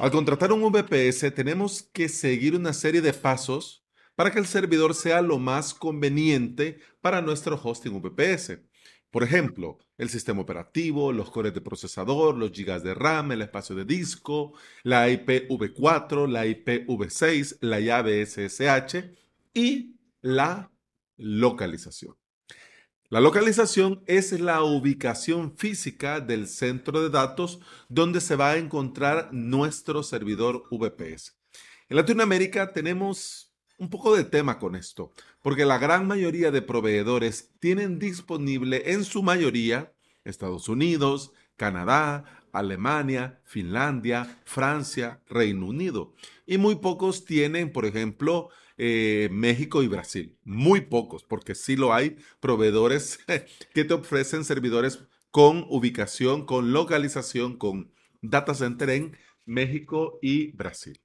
Al contratar un VPS tenemos que seguir una serie de pasos para que el servidor sea lo más conveniente para nuestro hosting VPS. Por ejemplo, el sistema operativo, los cores de procesador, los gigas de RAM, el espacio de disco, la IPv4, la IPv6, la llave SSH y la localización. La localización es la ubicación física del centro de datos donde se va a encontrar nuestro servidor VPS. En Latinoamérica tenemos un poco de tema con esto, porque la gran mayoría de proveedores tienen disponible en su mayoría Estados Unidos, Canadá, Alemania, Finlandia, Francia, Reino Unido. Y muy pocos tienen, por ejemplo, eh, México y Brasil. Muy pocos, porque sí lo hay proveedores que te ofrecen servidores con ubicación, con localización, con data center en México y Brasil.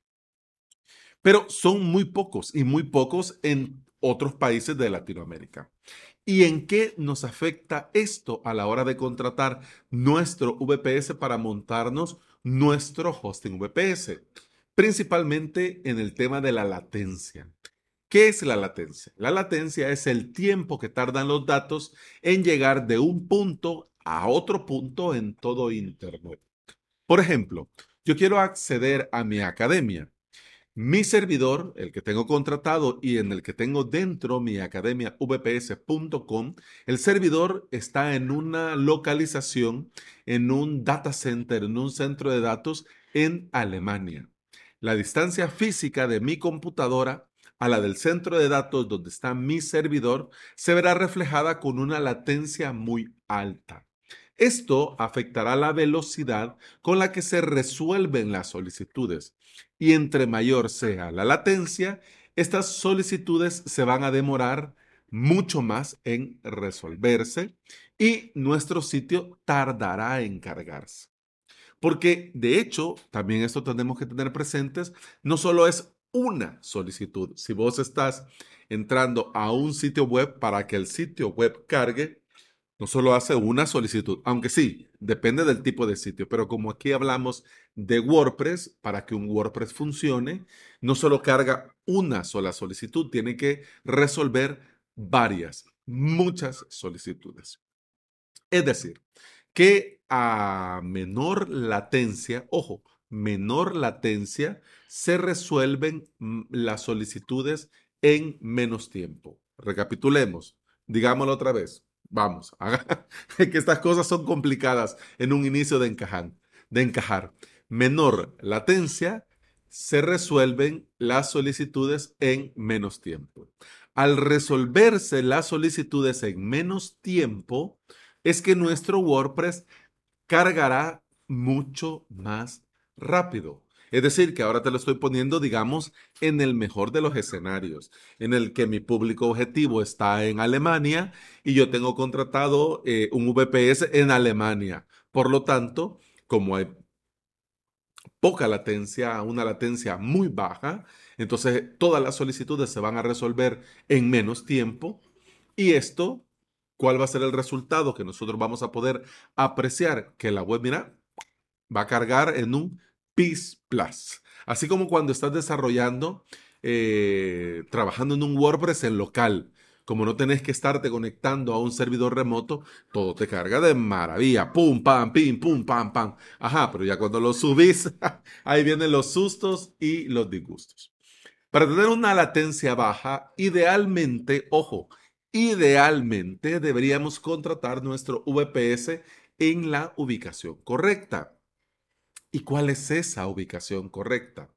Pero son muy pocos y muy pocos en otros países de Latinoamérica. ¿Y en qué nos afecta esto a la hora de contratar nuestro VPS para montarnos nuestro hosting VPS? principalmente en el tema de la latencia. ¿Qué es la latencia? La latencia es el tiempo que tardan los datos en llegar de un punto a otro punto en todo Internet. Por ejemplo, yo quiero acceder a mi academia. Mi servidor, el que tengo contratado y en el que tengo dentro mi academia vps.com, el servidor está en una localización, en un data center, en un centro de datos en Alemania. La distancia física de mi computadora a la del centro de datos donde está mi servidor se verá reflejada con una latencia muy alta. Esto afectará la velocidad con la que se resuelven las solicitudes y entre mayor sea la latencia, estas solicitudes se van a demorar mucho más en resolverse y nuestro sitio tardará en cargarse. Porque de hecho, también esto tenemos que tener presentes, no solo es una solicitud. Si vos estás entrando a un sitio web para que el sitio web cargue, no solo hace una solicitud, aunque sí, depende del tipo de sitio, pero como aquí hablamos de WordPress, para que un WordPress funcione, no solo carga una sola solicitud, tiene que resolver varias, muchas solicitudes. Es decir, que a menor latencia, ojo, menor latencia, se resuelven mm, las solicitudes en menos tiempo. Recapitulemos, digámoslo otra vez. Vamos, que estas cosas son complicadas en un inicio de. De encajar. Menor latencia, se resuelven las solicitudes en menos tiempo. Al resolverse las solicitudes en menos tiempo, es que nuestro WordPress cargará mucho más rápido. Es decir, que ahora te lo estoy poniendo, digamos, en el mejor de los escenarios, en el que mi público objetivo está en Alemania y yo tengo contratado eh, un VPS en Alemania. Por lo tanto, como hay poca latencia, una latencia muy baja, entonces todas las solicitudes se van a resolver en menos tiempo y esto ¿Cuál va a ser el resultado que nosotros vamos a poder apreciar? Que la web, mira, va a cargar en un PIS Plus. Así como cuando estás desarrollando, eh, trabajando en un WordPress en local. Como no tenés que estarte conectando a un servidor remoto, todo te carga de maravilla. Pum, pam, pim, pum, pam, pam. Ajá, pero ya cuando lo subís, ahí vienen los sustos y los disgustos. Para tener una latencia baja, idealmente, ojo, Idealmente deberíamos contratar nuestro VPS en la ubicación correcta. ¿Y cuál es esa ubicación correcta?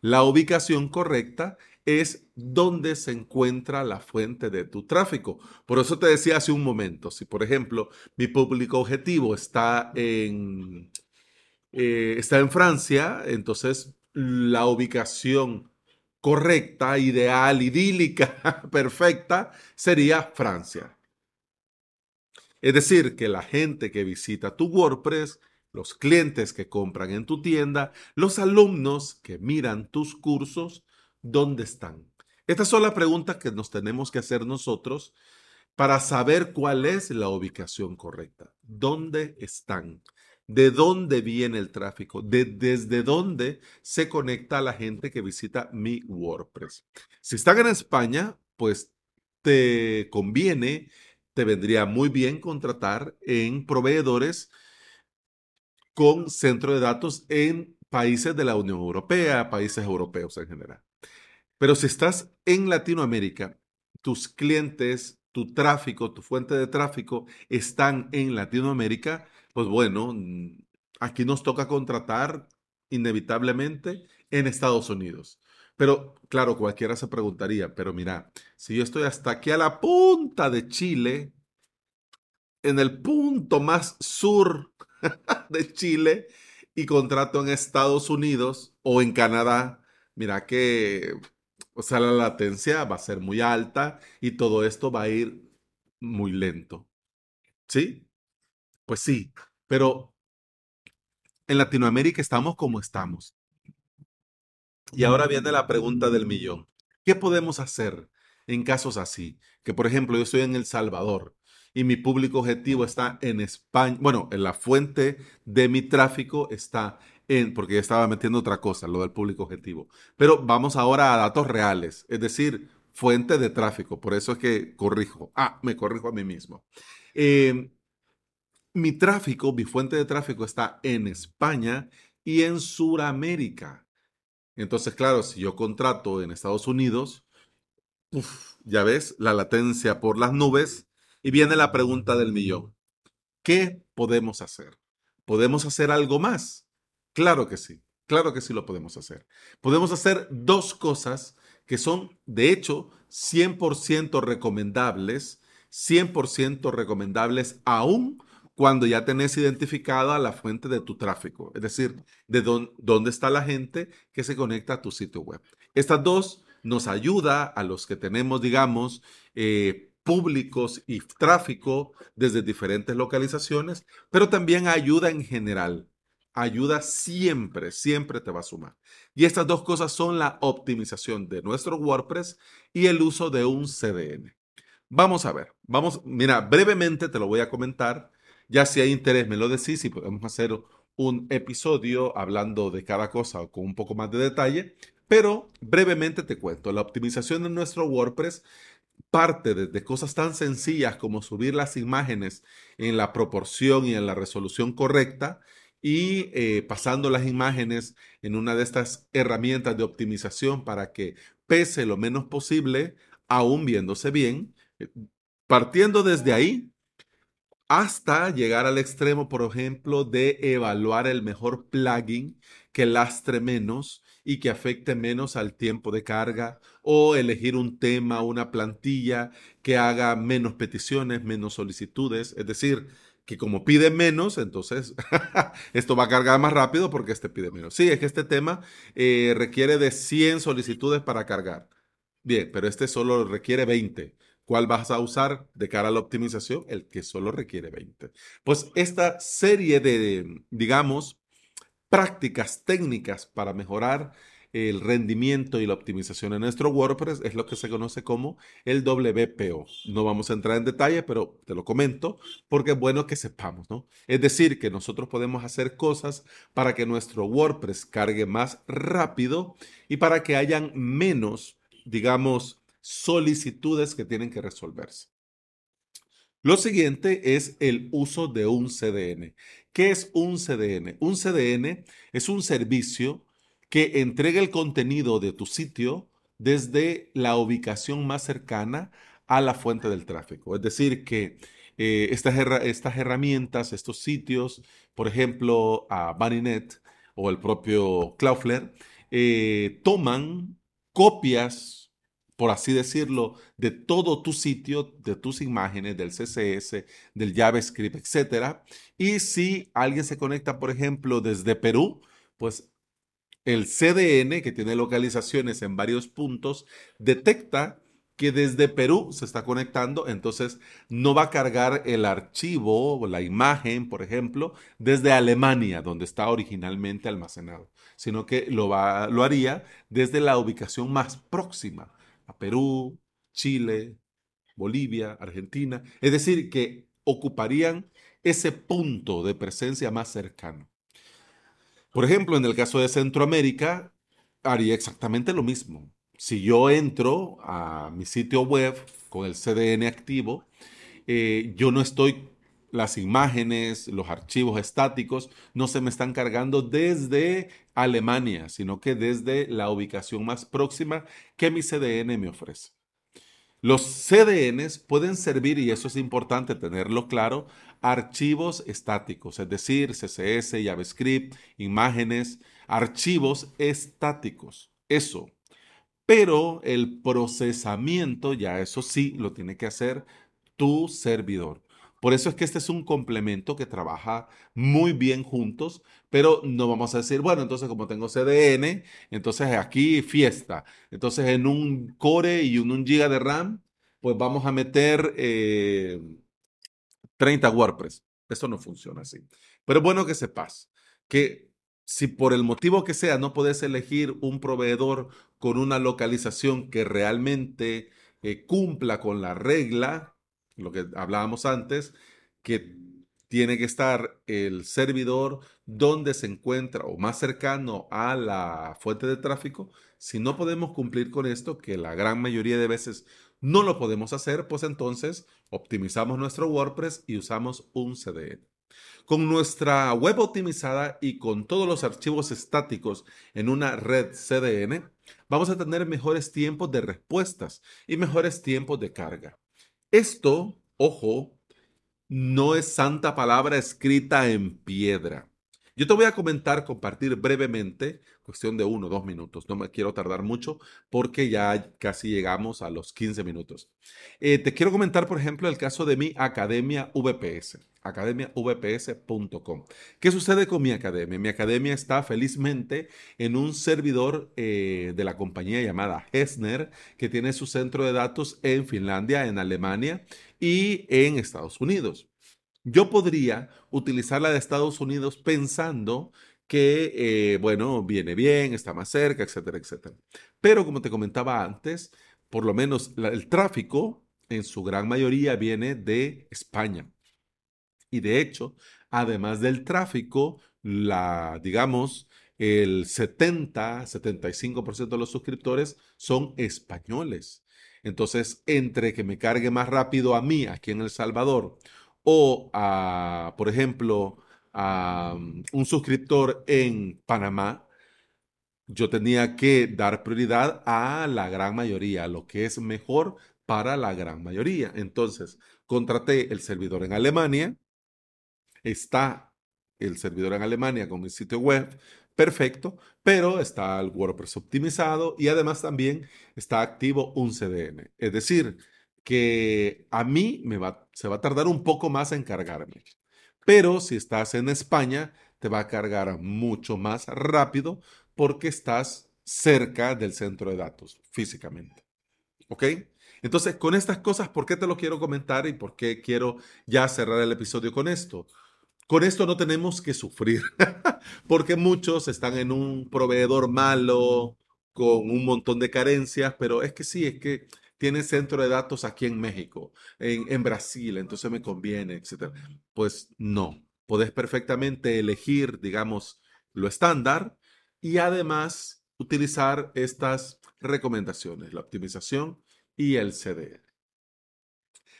La ubicación correcta es donde se encuentra la fuente de tu tráfico. Por eso te decía hace un momento, si por ejemplo mi público objetivo está en, eh, está en Francia, entonces la ubicación correcta, ideal, idílica, perfecta, sería Francia. Es decir, que la gente que visita tu WordPress, los clientes que compran en tu tienda, los alumnos que miran tus cursos, ¿dónde están? Estas son las preguntas que nos tenemos que hacer nosotros para saber cuál es la ubicación correcta. ¿Dónde están? de dónde viene el tráfico, de, desde dónde se conecta la gente que visita mi WordPress. Si están en España, pues te conviene, te vendría muy bien contratar en proveedores con centro de datos en países de la Unión Europea, países europeos en general. Pero si estás en Latinoamérica, tus clientes, tu tráfico, tu fuente de tráfico están en Latinoamérica, pues bueno, mm, aquí nos toca contratar inevitablemente en Estados Unidos. Pero claro, cualquiera se preguntaría, pero mira, si yo estoy hasta aquí a la punta de Chile, en el punto más sur de Chile y contrato en Estados Unidos o en Canadá, mira que, o sea, la latencia va a ser muy alta y todo esto va a ir muy lento. ¿Sí? Pues sí, pero en Latinoamérica estamos como estamos. Y ahora viene la pregunta del millón. ¿Qué podemos hacer en casos así? Que por ejemplo yo estoy en El Salvador y mi público objetivo está en España. Bueno, en la fuente de mi tráfico está en, porque ya estaba metiendo otra cosa, lo del público objetivo. Pero vamos ahora a datos reales, es decir, fuente de tráfico. Por eso es que corrijo. Ah, me corrijo a mí mismo. Eh, mi tráfico, mi fuente de tráfico está en España y en Sudamérica. Entonces, claro, si yo contrato en Estados Unidos, ya ves, la latencia por las nubes y viene la pregunta del millón. ¿Qué podemos hacer? ¿Podemos hacer algo más? Claro que sí, claro que sí lo podemos hacer. Podemos hacer dos cosas que son, de hecho, 100% recomendables, 100% recomendables aún cuando ya tenés identificada la fuente de tu tráfico, es decir, de dónde está la gente que se conecta a tu sitio web. Estas dos nos ayuda a los que tenemos, digamos, eh, públicos y tráfico desde diferentes localizaciones, pero también ayuda en general. Ayuda siempre, siempre te va a sumar. Y estas dos cosas son la optimización de nuestro WordPress y el uso de un CDN. Vamos a ver, vamos, mira, brevemente te lo voy a comentar. Ya si hay interés, me lo decís y podemos hacer un episodio hablando de cada cosa con un poco más de detalle. Pero brevemente te cuento, la optimización de nuestro WordPress parte de, cosas tan sencillas como subir las imágenes en la proporción y en la resolución correcta y eh, pasando las imágenes en una de estas herramientas de optimización para que pese lo menos posible, aún viéndose bien. Eh, partiendo desde ahí hasta llegar al extremo, por ejemplo, de evaluar el mejor plugin que lastre menos y que afecte menos al tiempo de carga o elegir un tema, una plantilla que haga menos peticiones, menos solicitudes, es decir, que como pide menos, entonces esto va a cargar más rápido porque este pide menos. Sí, es que este tema eh, requiere de 100 solicitudes para cargar. Bien, pero este solo requiere 20. ¿Cuál vas a usar de cara a la optimización? El que solo requiere 20. Pues esta serie de, digamos, prácticas técnicas para mejorar el rendimiento y la optimización en nuestro WordPress es lo que se conoce como el WPO. No vamos a entrar en detalle, pero te lo comento porque es bueno que sepamos, ¿no? Es decir, que nosotros podemos hacer cosas para que nuestro WordPress cargue más rápido y para que hayan menos, digamos, solicitudes que tienen que resolverse. Lo siguiente es el uso de un CDN. ¿Qué es un CDN? Un CDN es un servicio que entrega el contenido de tu sitio desde la ubicación más cercana a la fuente del tráfico. Es decir, que eh, estas, herramientas, estos sitios, por ejemplo, a Bunnynet o el propio Cloudflare, eh, toman copias por así decirlo, de todo tu sitio, de tus imágenes, del CSS, del JavaScript, etc. Y si alguien se conecta, por ejemplo, desde Perú, pues el CDN, que tiene localizaciones en varios puntos, detecta que desde Perú se está conectando, entonces no va a cargar el archivo o la imagen, por ejemplo, desde Alemania, donde está originalmente almacenado, sino que lo, va, lo haría desde la ubicación más próxima Perú, Chile, Bolivia, Argentina. Es decir, que ocuparían ese punto de presencia más cercano. Por ejemplo, en el caso de Centroamérica, haría exactamente lo mismo. Si yo entro a mi sitio web con el CDN activo, eh, yo no estoy, las imágenes, los archivos estáticos, no se me están cargando desde Alemania, sino que desde la ubicación más próxima que mi CDN me ofrece. Los CDNs pueden servir, y eso es importante tenerlo claro, archivos estáticos, es decir, CSS, JavaScript, imágenes, archivos estáticos. Eso. Pero el procesamiento, ya eso sí, lo tiene que hacer tu servidor. Por eso es que este es un complemento que trabaja muy bien juntos, pero no vamos a decir, bueno, entonces como tengo CDN, entonces aquí fiesta. Entonces en un core y un, un giga de RAM, pues vamos a meter 30 eh, WordPress. Eso no funciona así. Pero bueno que sepas que si por el motivo que sea no puedes elegir un proveedor con una localización que realmente eh, cumpla con la regla, lo que hablábamos antes, que tiene que estar el servidor donde se encuentra o más cercano a la fuente de tráfico. Si no podemos cumplir con esto, que la gran mayoría de veces no lo podemos hacer, pues entonces optimizamos nuestro WordPress y usamos un CDN. Con nuestra web optimizada y con todos los archivos estáticos en una red CDN, vamos a tener mejores tiempos de respuestas y mejores tiempos de carga. Esto, ojo, no es santa palabra escrita en piedra. Yo te voy a comentar, compartir brevemente, cuestión de uno dos minutos, no me quiero tardar mucho porque ya casi llegamos a los 15 minutos. Eh, te quiero comentar, por ejemplo, el caso de mi academia VPS, academiavps.com. ¿Qué sucede con mi academia? Mi academia está felizmente en un servidor eh, de la compañía llamada Hesner, que tiene su centro de datos en Finlandia, en Alemania y en Estados Unidos. Yo podría utilizar la de Estados Unidos pensando que, eh, bueno, viene bien, está más cerca, etcétera, etcétera. Pero como te comentaba antes, por lo menos el tráfico en su gran mayoría viene de España. Y de hecho, además del tráfico, la, digamos, el 70, 75% de los suscriptores son españoles. Entonces, entre que me cargue más rápido a mí aquí en El Salvador o por ejemplo, a mm, un suscriptor en Panamá, yo tenía que dar prioridad a la gran mayoría, lo que es mejor para la gran mayoría. Entonces, contraté el servidor en Alemania, está el servidor en Alemania con mi sitio web, perfecto, pero está el WordPress optimizado y además también está activo un CDN. Es decir, que a mí se va a tardar un poco más en cargarme. Pero si estás en España, te va a cargar mucho más rápido porque estás cerca del centro de datos físicamente. ¿Ok? Entonces, con estas cosas, ¿por qué te lo quiero comentar y por qué quiero ya cerrar el episodio con esto? Con esto no tenemos que sufrir, porque muchos están en un proveedor malo, con un montón de carencias, pero es que sí, es que tiene centro de datos aquí en México, en, Brasil, entonces me conviene, etc. Pues no, podés perfectamente elegir, digamos, lo estándar y además utilizar estas recomendaciones, la optimización y el CDN.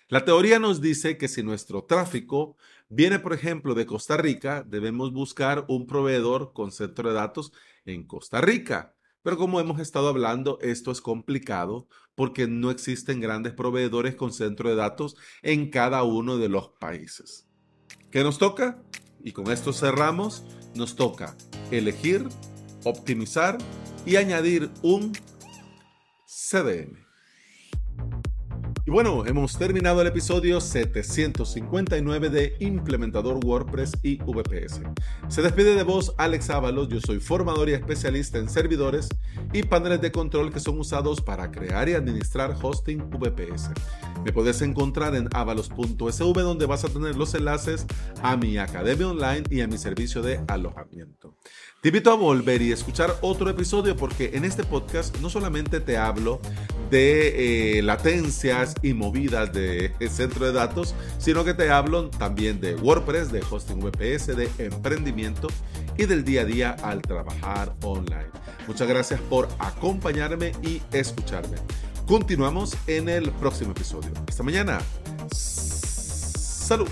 La teoría nos dice que si nuestro tráfico viene, por ejemplo, de Costa Rica, debemos buscar un proveedor con centro de datos en Costa Rica. Pero como hemos estado hablando, esto es complicado porque no existen grandes proveedores con centro de datos en cada uno de los países. ¿Qué nos toca? Y con esto cerramos, nos toca elegir, optimizar y añadir un CDN. Y bueno, hemos terminado el episodio 759 de Implementador WordPress y VPS. Se despide de vos Alex Ábalos, yo soy formador y especialista en servidores y paneles de control que son usados para crear y administrar hosting VPS. Me puedes encontrar en avalos.sv donde vas a tener los enlaces a mi academia online y a mi servicio de alojamiento. Te invito a volver y escuchar otro episodio porque en este podcast no solamente te hablo de eh, latencias y movidas de centro de datos, sino que te hablo también de WordPress, de hosting VPS, de emprendimiento y del día a día al trabajar online. Muchas gracias por acompañarme y escucarme. Continuamos en el próximo episodio. Hasta mañana. Salud.